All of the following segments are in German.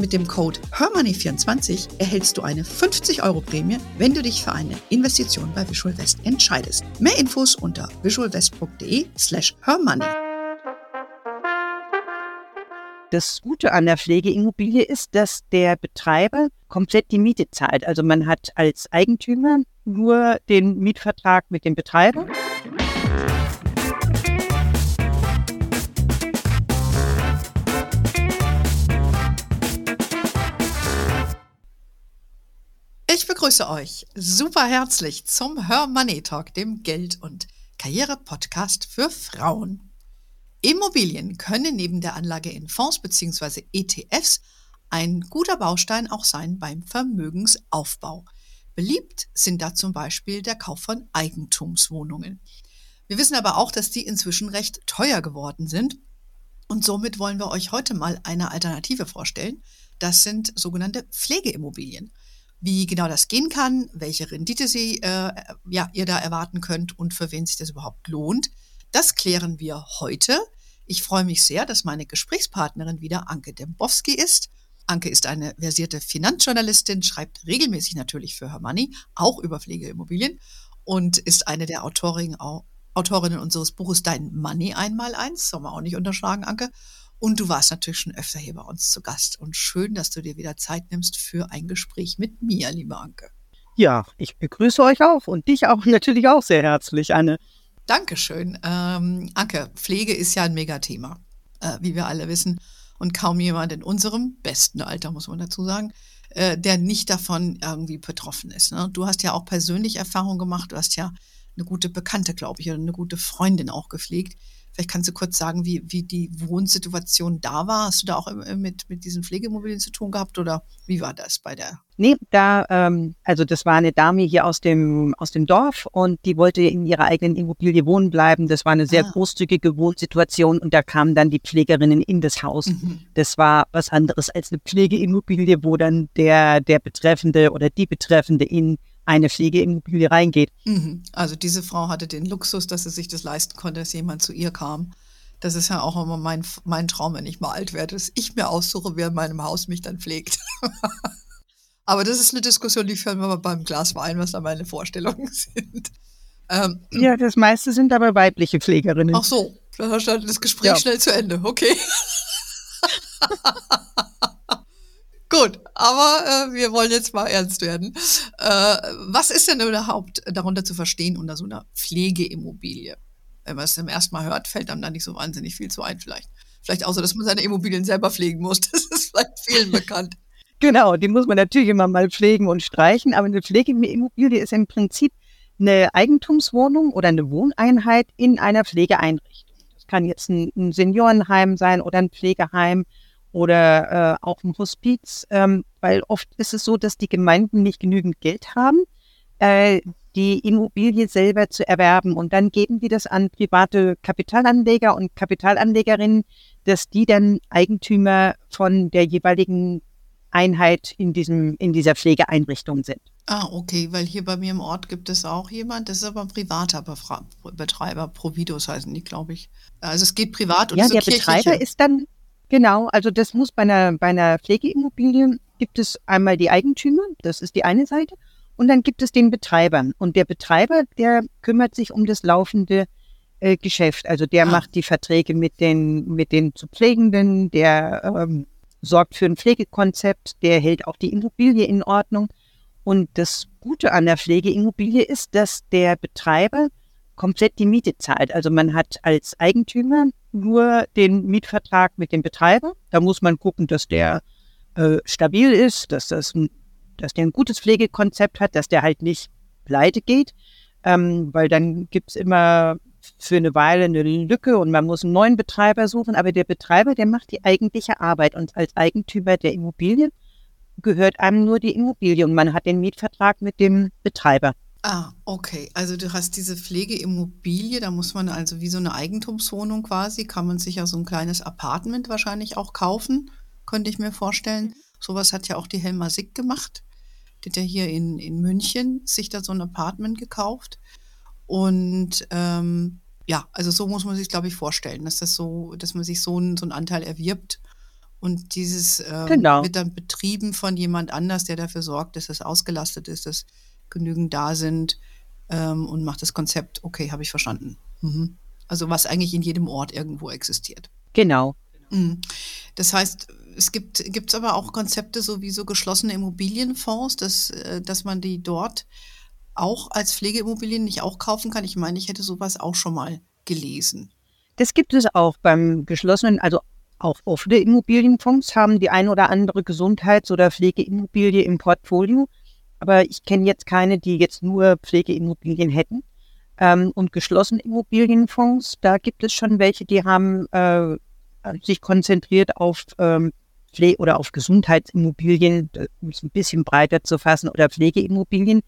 Mit dem Code HERMONEY24 erhältst du eine 50 Euro Prämie, wenn du dich für eine Investition bei Visual West entscheidest. Mehr Infos unter visualwest.de slash hermoney. Das Gute an der Pflegeimmobilie ist, dass der Betreiber komplett die Miete zahlt. Also man hat als Eigentümer nur den Mietvertrag mit dem Betreiber. Ich begrüße euch super herzlich zum Hör Money Talk, dem Geld- und Karriere-Podcast für Frauen. Immobilien können neben der Anlage in Fonds bzw. ETFs ein guter Baustein auch sein beim Vermögensaufbau. Beliebt sind da zum Beispiel der Kauf von Eigentumswohnungen. Wir wissen aber auch, dass die inzwischen recht teuer geworden sind und somit wollen wir euch heute mal eine Alternative vorstellen. Das sind sogenannte Pflegeimmobilien wie genau das gehen kann, welche Rendite Sie, äh, ja, ihr da erwarten könnt und für wen sich das überhaupt lohnt. Das klären wir heute. Ich freue mich sehr, dass meine Gesprächspartnerin wieder Anke Dembowski ist. Anke ist eine versierte Finanzjournalistin, schreibt regelmäßig natürlich für Her Money, auch über Pflegeimmobilien und ist eine der Autorinnen, Autorinnen unseres Buches Dein Money einmal eins, soll man auch nicht unterschlagen, Anke. Und du warst natürlich schon öfter hier bei uns zu Gast. Und schön, dass du dir wieder Zeit nimmst für ein Gespräch mit mir, liebe Anke. Ja, ich begrüße euch auch und dich auch natürlich auch sehr herzlich, Anne. Dankeschön. Ähm, Anke, Pflege ist ja ein Megathema, äh, wie wir alle wissen. Und kaum jemand in unserem besten Alter, muss man dazu sagen, äh, der nicht davon irgendwie betroffen ist. Ne? Du hast ja auch persönlich Erfahrung gemacht. Du hast ja eine gute Bekannte, glaube ich, oder eine gute Freundin auch gepflegt. Vielleicht kannst du kurz sagen, wie, wie die Wohnsituation da war. Hast du da auch mit, mit diesen Pflegeimmobilien zu tun gehabt oder wie war das bei der? Nee, da, ähm, also das war eine Dame hier aus dem, aus dem Dorf und die wollte in ihrer eigenen Immobilie wohnen bleiben. Das war eine sehr ah. großzügige Wohnsituation und da kamen dann die Pflegerinnen in das Haus. Mhm. Das war was anderes als eine Pflegeimmobilie, wo dann der, der Betreffende oder die Betreffende in eine Pflegeimmobilie reingeht. Mhm. Also diese Frau hatte den Luxus, dass sie sich das leisten konnte, dass jemand zu ihr kam. Das ist ja auch immer mein, mein Traum, wenn ich mal alt werde, dass ich mir aussuche, wer in meinem Haus mich dann pflegt. Aber das ist eine Diskussion, die führen wir mal beim Glas Wein, was da meine Vorstellungen sind. Ähm, ja, das meiste sind aber weibliche Pflegerinnen. Ach so, dann hast du das Gespräch ja. schnell zu Ende. Okay. Gut, aber äh, wir wollen jetzt mal ernst werden. Äh, was ist denn überhaupt darunter zu verstehen unter so einer Pflegeimmobilie? Wenn man es zum ersten Mal hört, fällt einem da nicht so wahnsinnig viel zu ein vielleicht. Vielleicht außer, dass man seine Immobilien selber pflegen muss. Das ist vielleicht vielen bekannt. Genau, die muss man natürlich immer mal pflegen und streichen, aber eine Pflegeimmobilie ist im Prinzip eine Eigentumswohnung oder eine Wohneinheit in einer Pflegeeinrichtung. Das kann jetzt ein, ein Seniorenheim sein oder ein Pflegeheim oder äh, auch im Hospiz, ähm, weil oft ist es so, dass die Gemeinden nicht genügend Geld haben, äh, die Immobilie selber zu erwerben. Und dann geben die das an private Kapitalanleger und Kapitalanlegerinnen, dass die dann Eigentümer von der jeweiligen Einheit in, diesem, in dieser Pflegeeinrichtung sind. Ah, okay, weil hier bei mir im Ort gibt es auch jemand, das ist aber ein privater Befra Betreiber, Providos heißen die, glaube ich. Also es geht privat und Ja, der Betreiber ist dann, Genau, also das muss bei einer, bei einer Pflegeimmobilie gibt es einmal die Eigentümer, das ist die eine Seite, und dann gibt es den Betreiber. Und der Betreiber, der kümmert sich um das laufende äh, Geschäft. Also der ah. macht die Verträge mit den, mit den zu Pflegenden, der ähm, sorgt für ein Pflegekonzept, der hält auch die Immobilie in Ordnung. Und das Gute an der Pflegeimmobilie ist, dass der Betreiber komplett die Miete zahlt. Also man hat als Eigentümer nur den Mietvertrag mit dem Betreiber. Da muss man gucken, dass der äh, stabil ist, dass, das dass der ein gutes Pflegekonzept hat, dass der halt nicht pleite geht, ähm, weil dann gibt es immer für eine Weile eine Lücke und man muss einen neuen Betreiber suchen. Aber der Betreiber, der macht die eigentliche Arbeit und als Eigentümer der Immobilie gehört einem nur die Immobilie und man hat den Mietvertrag mit dem Betreiber. Ah, okay. Also du hast diese Pflegeimmobilie, da muss man also wie so eine Eigentumswohnung quasi, kann man sich ja so ein kleines Apartment wahrscheinlich auch kaufen, könnte ich mir vorstellen. Sowas hat ja auch die Helma Sick gemacht. Die hat ja hier in, in München sich da so ein Apartment gekauft. Und ähm, ja, also so muss man sich, glaube ich, vorstellen, dass das so, dass man sich so einen, so einen Anteil erwirbt und dieses ähm, Genau. wird dann betrieben von jemand anders, der dafür sorgt, dass es ausgelastet ist, dass genügend da sind ähm, und macht das Konzept, okay, habe ich verstanden. Mhm. Also was eigentlich in jedem Ort irgendwo existiert. Genau. Mhm. Das heißt, es gibt gibt's aber auch Konzepte, so wie so geschlossene Immobilienfonds, dass, äh, dass man die dort auch als Pflegeimmobilien nicht auch kaufen kann. Ich meine, ich hätte sowas auch schon mal gelesen. Das gibt es auch beim geschlossenen, also auch offene Immobilienfonds haben die ein oder andere Gesundheits- oder Pflegeimmobilie im Portfolio. Aber ich kenne jetzt keine, die jetzt nur Pflegeimmobilien hätten. Ähm, und geschlossene Immobilienfonds, da gibt es schon welche, die haben äh, sich konzentriert auf ähm, Pfle oder auf Gesundheitsimmobilien, äh, um es ein bisschen breiter zu fassen, oder Pflegeimmobilien.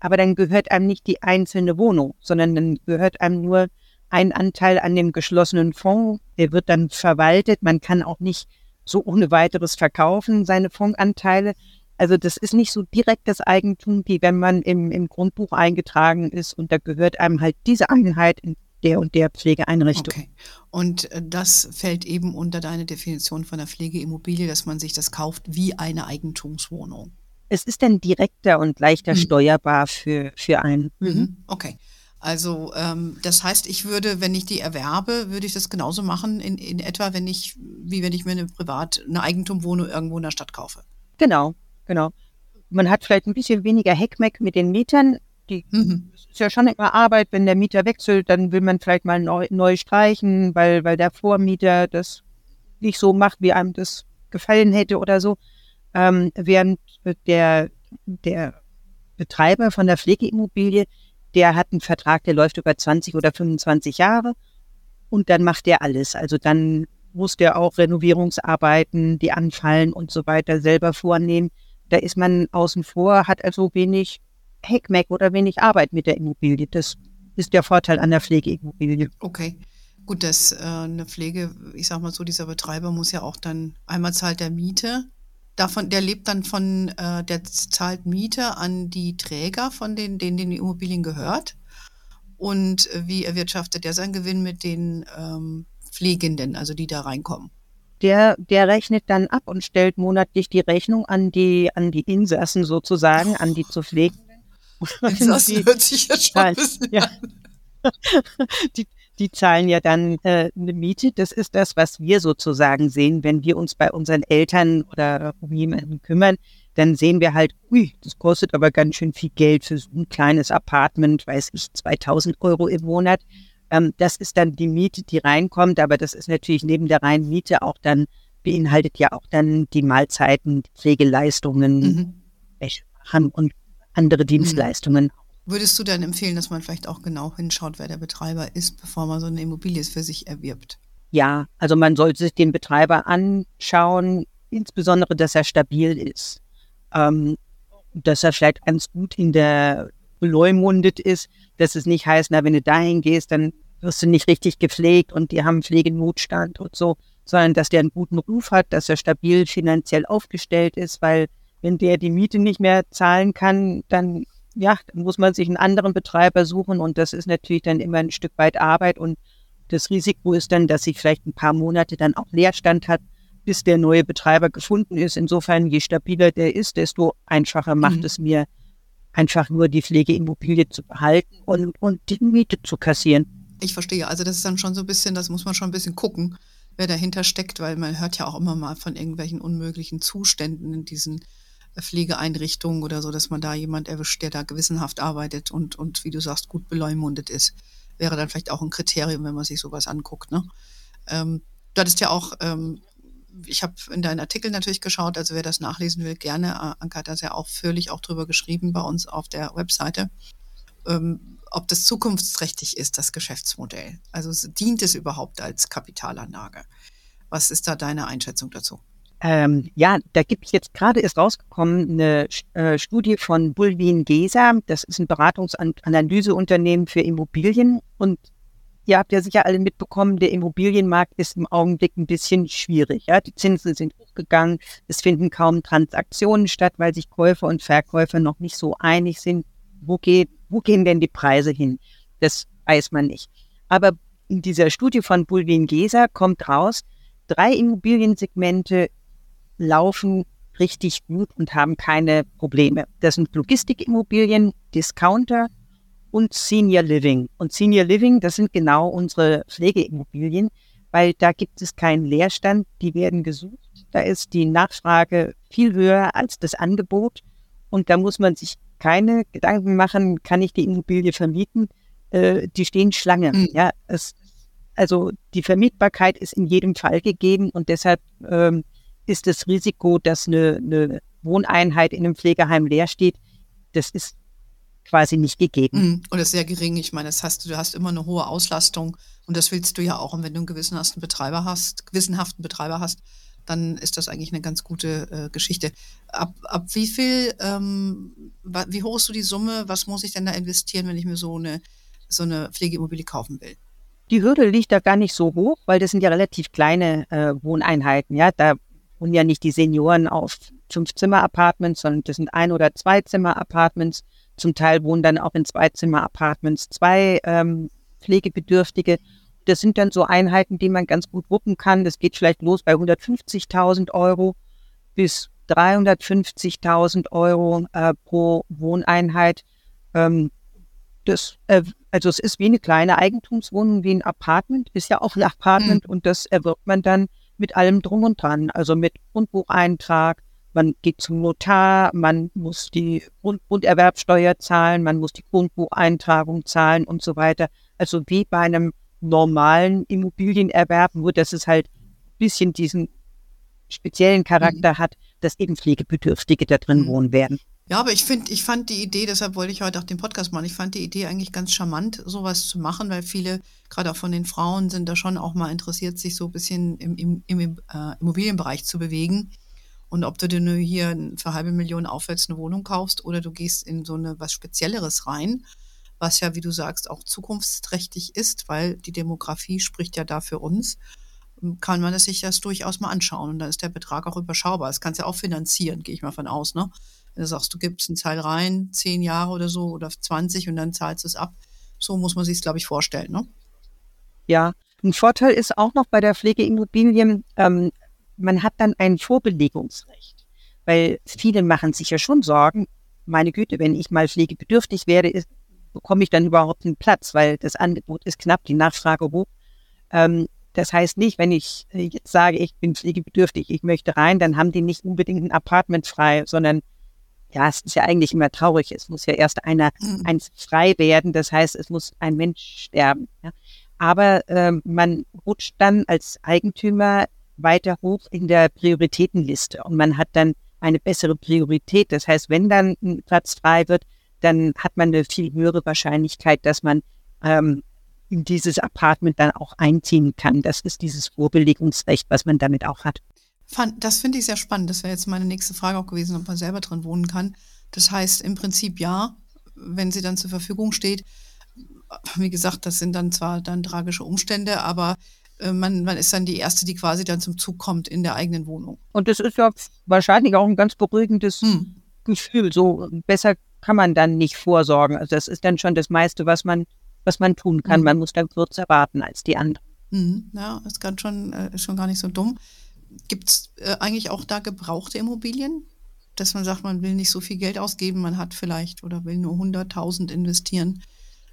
Aber dann gehört einem nicht die einzelne Wohnung, sondern dann gehört einem nur ein Anteil an dem geschlossenen Fonds. Der wird dann verwaltet. Man kann auch nicht so ohne weiteres verkaufen, seine Fondsanteile. Also das ist nicht so direktes Eigentum, wie wenn man im, im Grundbuch eingetragen ist und da gehört einem halt diese Einheit in der und der Pflegeeinrichtung. Okay. Und äh, das fällt eben unter deine Definition von der Pflegeimmobilie, dass man sich das kauft wie eine Eigentumswohnung. Es ist dann direkter und leichter Mhm. steuerbar für, für einen. Mhm. Okay. Also ähm, das heißt, ich würde, wenn ich die erwerbe, würde ich das genauso machen, in, in etwa, wenn ich, wie wenn ich mir eine privat, eine Eigentumwohnung irgendwo in der Stadt kaufe. Genau, genau. Man hat vielleicht ein bisschen weniger Heckmeck mit den Mietern. Die Mhm. ist ja schon immer Arbeit, wenn der Mieter wechselt, dann will man vielleicht mal neu, neu streichen, weil, weil der Vormieter das nicht so macht, wie einem das gefallen hätte oder so. Ähm, während der, der Betreiber von der Pflegeimmobilie, der hat einen Vertrag, der läuft über 20 oder 25 Jahre und dann macht der alles. Also dann muss der auch Renovierungsarbeiten, die anfallen und so weiter selber vornehmen. Da ist man außen vor, hat also wenig Heckmeck oder wenig Arbeit mit der Immobilie. Das ist der Vorteil an der Pflegeimmobilie. Okay. Gut, dass äh, eine Pflege, ich sag mal so, dieser Betreiber muss ja auch dann, einmal zahlt der Miete, davon, der lebt dann von, äh, der zahlt Miete an die Träger, von denen, denen die Immobilien gehört. Und wie erwirtschaftet der seinen Gewinn mit den ähm, Pflegenden, also die da reinkommen? Der, der rechnet dann ab und stellt monatlich die Rechnung an die, an die Insassen sozusagen, an die zu pflegen. Die, hört sich ja schon ein zahlen, bisschen ja. an. die, die zahlen ja dann äh, eine Miete. Das ist das, was wir sozusagen sehen, wenn wir uns bei unseren Eltern oder um jemanden kümmern. Dann sehen wir halt, ui, das kostet aber ganz schön viel Geld für so ein kleines Apartment, weiß ich, 2000 Euro im Monat. Ähm, das ist dann die Miete, die reinkommt, aber das ist natürlich neben der reinen Miete auch dann, beinhaltet ja auch dann die Mahlzeiten, die Pflegeleistungen, Mhm. Wäsche machen und andere Dienstleistungen. Würdest du dann empfehlen, dass man vielleicht auch genau hinschaut, wer der Betreiber ist, bevor man so eine Immobilie für sich erwirbt? Ja, also man sollte sich den Betreiber anschauen, insbesondere, dass er stabil ist. Ähm, dass er vielleicht ganz gut in der beleumundet ist, dass es nicht heißt, na, wenn du dahin gehst, dann wirst du nicht richtig gepflegt und die haben Pflegenotstand und so, sondern dass der einen guten Ruf hat, dass er stabil finanziell aufgestellt ist, weil wenn der die Miete nicht mehr zahlen kann, dann ja, dann muss man sich einen anderen Betreiber suchen und das ist natürlich dann immer ein Stück weit Arbeit und das Risiko ist dann, dass sich vielleicht ein paar Monate dann auch Leerstand hat, bis der neue Betreiber gefunden ist. Insofern, je stabiler der ist, desto einfacher macht Mhm. es mir, einfach nur die Pflegeimmobilie zu behalten und, und die Miete zu kassieren. Ich verstehe. Also das ist dann schon so ein bisschen, das muss man schon ein bisschen gucken, wer dahinter steckt, weil man hört ja auch immer mal von irgendwelchen unmöglichen Zuständen in diesen äh, Pflegeeinrichtungen oder so, dass man da jemand erwischt, der da gewissenhaft arbeitet und, und wie du sagst, gut beleumundet ist. Wäre dann vielleicht auch ein Kriterium, wenn man sich sowas anguckt. Ne? Ähm, du hattest ja auch, ähm, ich habe in deinen Artikel natürlich geschaut, also wer das nachlesen will, gerne. Anke hat das ja auch völlig auch drüber geschrieben bei uns auf der Webseite. Ähm, ob das zukunftsträchtig ist, das Geschäftsmodell. Also dient es überhaupt als Kapitalanlage? Was ist da deine Einschätzung dazu? Ähm, ja, da gibt es jetzt gerade ist rausgekommen eine äh, Studie von Bulwin Gesa. Das ist ein Beratungsanalyseunternehmen für Immobilien. Und ihr habt ja sicher alle mitbekommen, der Immobilienmarkt ist im Augenblick ein bisschen schwierig. Ja? Die Zinsen sind hochgegangen. Es finden kaum Transaktionen statt, weil sich Käufer und Verkäufer noch nicht so einig sind. Wo, geht, wo gehen denn die Preise hin? Das weiß man nicht. Aber in dieser Studie von Bulwin Gesa kommt raus, drei Immobiliensegmente laufen richtig gut und haben keine Probleme. Das sind Logistikimmobilien, Discounter und Senior Living. Und Senior Living, das sind genau unsere Pflegeimmobilien, weil da gibt es keinen Leerstand, die werden gesucht. Da ist die Nachfrage viel höher als das Angebot und da muss man sich keine Gedanken machen, kann ich die Immobilie vermieten? Äh, die stehen Schlange. Mhm. Ja, es, also die Vermietbarkeit ist in jedem Fall gegeben und deshalb ähm, ist das Risiko, dass eine, eine Wohneinheit in einem Pflegeheim leer steht, das ist quasi nicht gegeben. Mhm. Und das ist sehr gering. Ich meine, das hast du, du hast immer eine hohe Auslastung und das willst du ja auch. Und wenn du einen gewissenhaften Betreiber hast, gewissenhaften Betreiber hast, dann ist das eigentlich eine ganz gute äh, Geschichte. Ab, ab wie viel, ähm, wie hoch ist so die Summe? Was muss ich denn da investieren, wenn ich mir so eine, so eine Pflegeimmobilie kaufen will? Die Hürde liegt da gar nicht so hoch, weil das sind ja relativ kleine äh, Wohneinheiten. Ja, da wohnen ja nicht die Senioren auf Fünf-Zimmer-Apartments, sondern das sind Ein- oder Zwei-Zimmer-Apartments. Zum Teil wohnen dann auch in Zwei-Zimmer-Apartments zwei ähm, Pflegebedürftige. Das sind dann so Einheiten, die man ganz gut wuppen kann. Das geht vielleicht los bei 150.000 Euro bis 350.000 Euro äh, pro Wohneinheit. Ähm, das, äh, also es ist wie eine kleine Eigentumswohnung, wie ein Apartment, ist ja auch ein Apartment mhm. und das erwirbt man dann mit allem drum und dran, also mit Grundbucheintrag, man geht zum Notar, man muss die Grund Grunderwerbsteuer zahlen, man muss die Grundbucheintragung zahlen und so weiter. Also wie bei einem normalen Immobilienerwerb, nur dass es halt ein bisschen diesen speziellen Charakter mhm. hat, dass eben Pflegebedürftige da drin mhm. wohnen werden. Ja, aber ich finde, ich fand die Idee, deshalb wollte ich heute auch den Podcast machen. Ich fand die Idee eigentlich ganz charmant, sowas zu machen, weil viele, gerade auch von den Frauen, sind da schon auch mal interessiert, sich so ein bisschen im, im, im äh, Immobilienbereich zu bewegen. Und ob du dir nur hier für halbe Million aufwärts eine Wohnung kaufst oder du gehst in so eine was Spezielleres rein, was ja, wie du sagst, auch zukunftsträchtig ist, weil die Demografie spricht ja da für uns, kann man sich das durchaus mal anschauen. Und dann ist der Betrag auch überschaubar. Das kannst du ja auch finanzieren, gehe ich mal von aus, ne? Wenn du sagst, du gibst einen Teil rein, zehn Jahre oder so oder 20 und dann zahlst du es ab. So muss man sich es, glaube ich, vorstellen. Ne? Ja, ein Vorteil ist auch noch bei der Pflegeimmobilien, ähm, man hat dann ein Vorbelegungsrecht. Weil viele machen sich ja schon Sorgen, meine Güte, wenn ich mal pflegebedürftig werde, ist, bekomme ich dann überhaupt einen Platz, weil das Angebot ist knapp, die Nachfrage hoch. Ähm, das heißt nicht, wenn ich jetzt sage, ich bin pflegebedürftig, ich möchte rein, dann haben die nicht unbedingt ein Apartment frei, sondern ja, es ist ja eigentlich immer traurig. Es muss ja erst einer mhm. eins frei werden. Das heißt, es muss ein Mensch sterben. Ja. Aber äh, man rutscht dann als Eigentümer weiter hoch in der Prioritätenliste und man hat dann eine bessere Priorität. Das heißt, wenn dann ein Platz frei wird, dann hat man eine viel höhere Wahrscheinlichkeit, dass man ähm, in dieses Apartment dann auch einziehen kann. Das ist dieses Vorbelegungsrecht, was man damit auch hat. Das finde ich sehr spannend. Das wäre jetzt meine nächste Frage auch gewesen, ob man selber drin wohnen kann. Das heißt im Prinzip ja, wenn sie dann zur Verfügung steht. Wie gesagt, das sind dann zwar dann tragische Umstände, aber man, man ist dann die Erste, die quasi dann zum Zug kommt in der eigenen Wohnung. Und das ist ja wahrscheinlich auch ein ganz beruhigendes hm. Gefühl. So besser kann man dann nicht vorsorgen. Also das ist dann schon das meiste, was man, was man tun kann. Hm. Man muss dann kürzer warten als die anderen. Hm. Ja, das kann schon, äh, ist schon gar nicht so dumm. Gibt es äh, eigentlich auch da gebrauchte Immobilien? Dass man sagt, man will nicht so viel Geld ausgeben, man hat vielleicht oder will nur 100.000 investieren.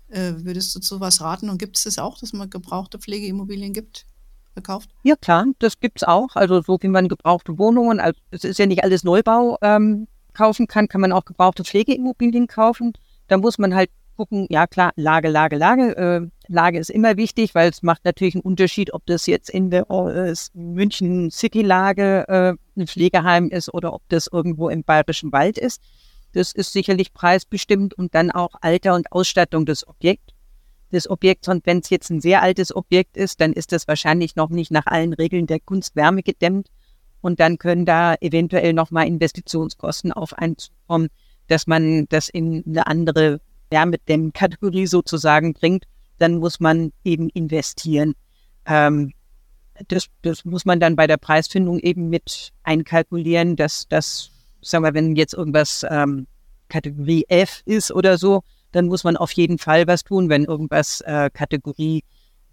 Äh, würdest du zu was raten? Und gibt es das auch, dass man gebrauchte Pflegeimmobilien gibt, verkauft? Ja, klar, das gibt es auch. Also so wie man gebrauchte Wohnungen, also es ist ja nicht alles Neubau ähm, kaufen kann, kann man auch gebrauchte Pflegeimmobilien kaufen. Da muss man halt gucken, ja klar, Lage, Lage, Lage. Äh, Lage ist immer wichtig, weil es macht natürlich einen Unterschied, ob das jetzt in der äh, München City-Lage äh, ein Pflegeheim ist oder ob das irgendwo im Bayerischen Wald ist. Das ist sicherlich preisbestimmt und dann auch Alter und Ausstattung des Objekts. Des Objekts und wenn es jetzt ein sehr altes Objekt ist, dann ist das wahrscheinlich noch nicht nach allen Regeln der Kunstwärme gedämmt Und dann können da eventuell nochmal Investitionskosten auf einen zukommen, dass man das in eine andere Wärmedämmkategorie sozusagen bringt. Dann muss man eben investieren. Ähm, das, das muss man dann bei der Preisfindung eben mit einkalkulieren, dass das, sagen wir, wenn jetzt irgendwas ähm, Kategorie F ist oder so, dann muss man auf jeden Fall was tun. Wenn irgendwas äh, Kategorie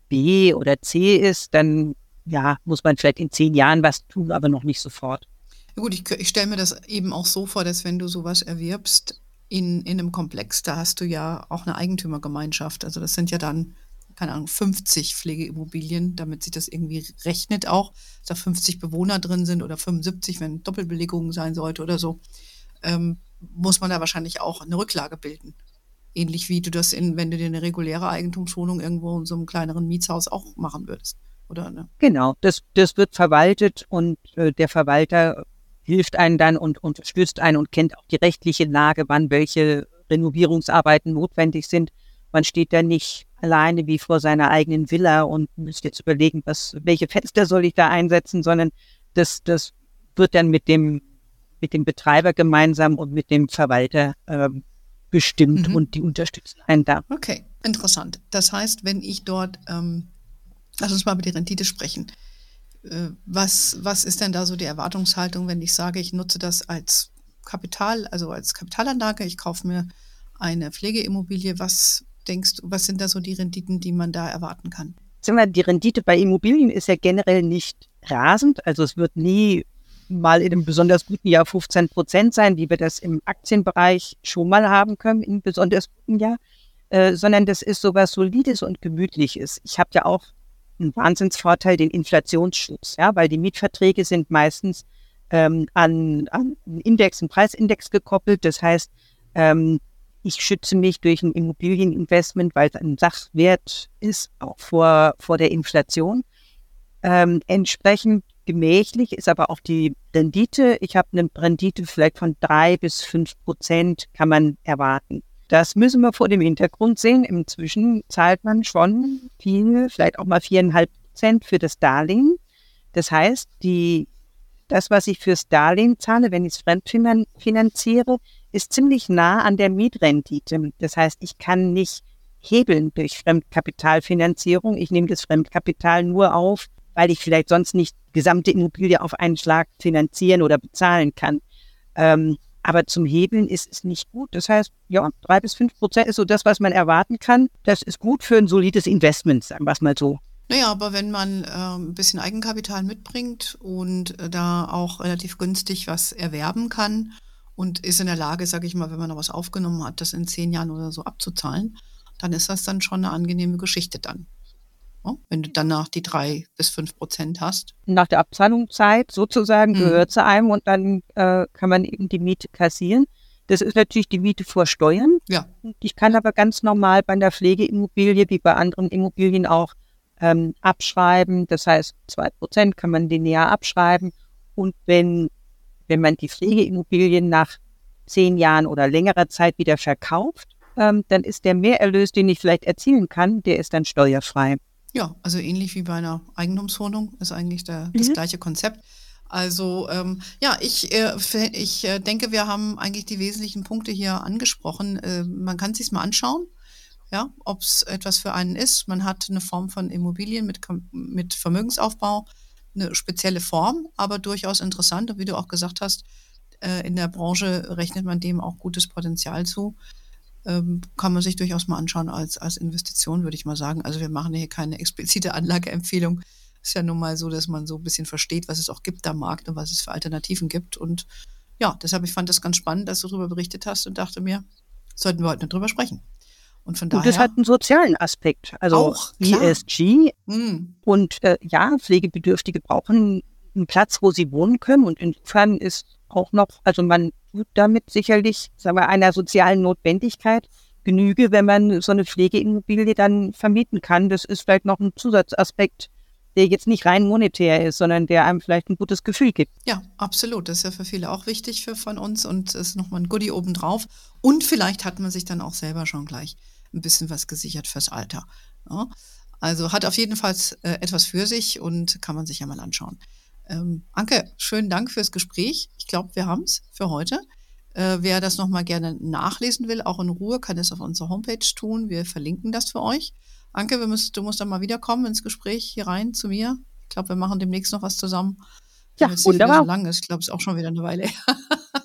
B oder C ist, dann ja, muss man vielleicht in zehn Jahren was tun, aber noch nicht sofort. Gut, ich, ich stelle mir das eben auch so vor, dass wenn du sowas erwirbst in, in einem Komplex, da hast du ja auch eine Eigentümergemeinschaft. Also das sind ja dann keine Ahnung, 50 Pflegeimmobilien, damit sich das irgendwie rechnet auch, dass da 50 Bewohner drin sind oder 75, wenn Doppelbelegung sein sollte oder so, ähm, muss man da wahrscheinlich auch eine Rücklage bilden. Ähnlich wie du das, in, wenn du dir eine reguläre Eigentumswohnung irgendwo in so einem kleineren Mietshaus auch machen würdest. Oder, ne? Genau, das, das wird verwaltet und äh, der Verwalter hilft einen dann und unterstützt einen und kennt auch die rechtliche Lage, wann welche Renovierungsarbeiten notwendig sind. Man steht da nicht alleine wie vor seiner eigenen Villa und muss jetzt überlegen, was, welche Fenster soll ich da einsetzen, sondern das, das wird dann mit dem, mit dem Betreiber gemeinsam und mit dem Verwalter äh, bestimmt mhm. und die unterstützen einen da. Okay, interessant. Das heißt, wenn ich dort, ähm, lass uns mal über die Rendite sprechen. Äh, was, was ist denn da so die Erwartungshaltung, wenn ich sage, ich nutze das als Kapital, also als Kapitalanlage, ich kaufe mir eine Pflegeimmobilie, was denkst du, was sind da so die Renditen, die man da erwarten kann? Die Rendite bei Immobilien ist ja generell nicht rasend. Also es wird nie mal in einem besonders guten Jahr 15 Prozent sein, wie wir das im Aktienbereich schon mal haben können, in einem besonders guten Jahr, äh, sondern das ist sowas Solides und Gemütliches. Ich habe ja auch einen Wahnsinnsvorteil, den Inflationsschutz, ja, weil die Mietverträge sind meistens ähm, an, an einen Index, einen Preisindex gekoppelt. Das heißt, ähm, ich schütze mich durch ein Immobilieninvestment, weil es ein Sachwert ist, auch vor, vor der Inflation. Ähm, entsprechend gemächlich ist aber auch die Rendite. Ich habe eine Rendite vielleicht von drei bis fünf Prozent kann man erwarten. Das müssen wir vor dem Hintergrund sehen. Inzwischen zahlt man schon viel, vielleicht auch mal viereinhalb Prozent für das Darlehen. Das heißt, die, das, was ich fürs Darlehen zahle, wenn ich es fremdfinanziere, ist ziemlich nah an der Mietrendite. Das heißt, ich kann nicht hebeln durch Fremdkapitalfinanzierung. Ich nehme das Fremdkapital nur auf, weil ich vielleicht sonst nicht die gesamte Immobilie auf einen Schlag finanzieren oder bezahlen kann. Ähm, aber zum Hebeln ist es nicht gut. Das heißt, ja, drei bis fünf Prozent ist so das, was man erwarten kann. Das ist gut für ein solides Investment, sagen wir es mal so. Naja, aber wenn man äh, ein bisschen Eigenkapital mitbringt und äh, da auch relativ günstig was erwerben kann, und ist in der Lage, sage ich mal, wenn man noch was aufgenommen hat, das in zehn Jahren oder so abzuzahlen, dann ist das dann schon eine angenehme Geschichte dann. Ja, wenn du danach die drei bis fünf Prozent hast. Nach der Abzahlungszeit sozusagen mhm. gehört zu einem und dann äh, kann man eben die Miete kassieren. Das ist natürlich die Miete vor Steuern. Ja. Ich kann aber ganz normal bei einer Pflegeimmobilie wie bei anderen Immobilien auch ähm, abschreiben. Das heißt, zwei Prozent kann man linear abschreiben. Und wenn wenn man die Pflegeimmobilien nach zehn Jahren oder längerer Zeit wieder verkauft, ähm, dann ist der Mehrerlös, den ich vielleicht erzielen kann, der ist dann steuerfrei. Ja, also ähnlich wie bei einer Eigentumswohnung ist eigentlich der, das mhm. gleiche Konzept. Also ähm, ja, ich, äh, ich äh, denke, wir haben eigentlich die wesentlichen Punkte hier angesprochen. Äh, man kann sich mal anschauen, ja, ob es etwas für einen ist. Man hat eine Form von Immobilien mit, mit Vermögensaufbau eine spezielle Form, aber durchaus interessant. Und wie du auch gesagt hast, äh, in der Branche rechnet man dem auch gutes Potenzial zu. Ähm, kann man sich durchaus mal anschauen als, als Investition, würde ich mal sagen. Also wir machen hier keine explizite Anlageempfehlung. Ist ja nun mal so, dass man so ein bisschen versteht, was es auch gibt am Markt und was es für Alternativen gibt. Und ja, deshalb, ich fand das ganz spannend, dass du darüber berichtet hast und dachte mir, sollten wir heute nicht drüber sprechen. Und von daher. Und das hat einen sozialen Aspekt. Also auch, ESG. Mhm. Und äh, ja, Pflegebedürftige brauchen einen Platz, wo sie wohnen können. Und insofern ist auch noch, also man tut damit sicherlich, sagen wir, einer sozialen Notwendigkeit Genüge, wenn man so eine Pflegeimmobilie dann vermieten kann. Das ist vielleicht noch ein Zusatzaspekt, der jetzt nicht rein monetär ist, sondern der einem vielleicht ein gutes Gefühl gibt. Ja, absolut. Das ist ja für viele auch wichtig für, von uns und ist nochmal ein Goodie obendrauf. Und vielleicht hat man sich dann auch selber schon gleich ein bisschen was gesichert fürs Alter. Ja? Also, hat auf jeden Fall äh, etwas für sich und kann man sich ja mal anschauen. Ähm, Anke, schönen Dank fürs Gespräch. Ich glaube, wir haben es für heute. Äh, wer das nochmal gerne nachlesen will, auch in Ruhe, kann es auf unserer Homepage tun. Wir verlinken das für euch. Anke, müssen, du musst dann mal wiederkommen ins Gespräch hier rein zu mir. Ich glaube, wir machen demnächst noch was zusammen. Ja, wunderbar. So lang ist. Ich glaube, es ist auch schon wieder eine Weile.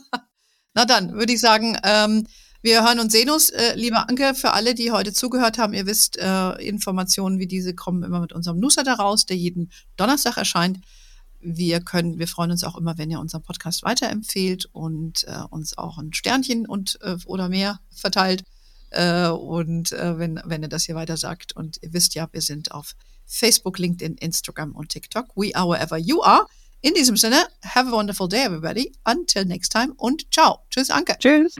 Na dann, würde ich sagen, ähm, wir hören und sehen uns. Äh, liebe Anke, für alle, die heute zugehört haben, ihr wisst, äh, Informationen wie diese kommen immer mit unserem Newsletter raus, der jeden Donnerstag erscheint. Wir können, wir freuen uns auch immer, wenn ihr unseren Podcast weiterempfehlt und äh, uns auch ein Sternchen und äh, oder mehr verteilt. Äh, und äh, wenn, wenn ihr das hier weiter sagt. Und ihr wisst ja, wir sind auf Facebook, LinkedIn, Instagram und TikTok. We are wherever you are. In diesem Sinne, have a wonderful day, everybody. Until next time und ciao. Tschüss, Anke. Tschüss.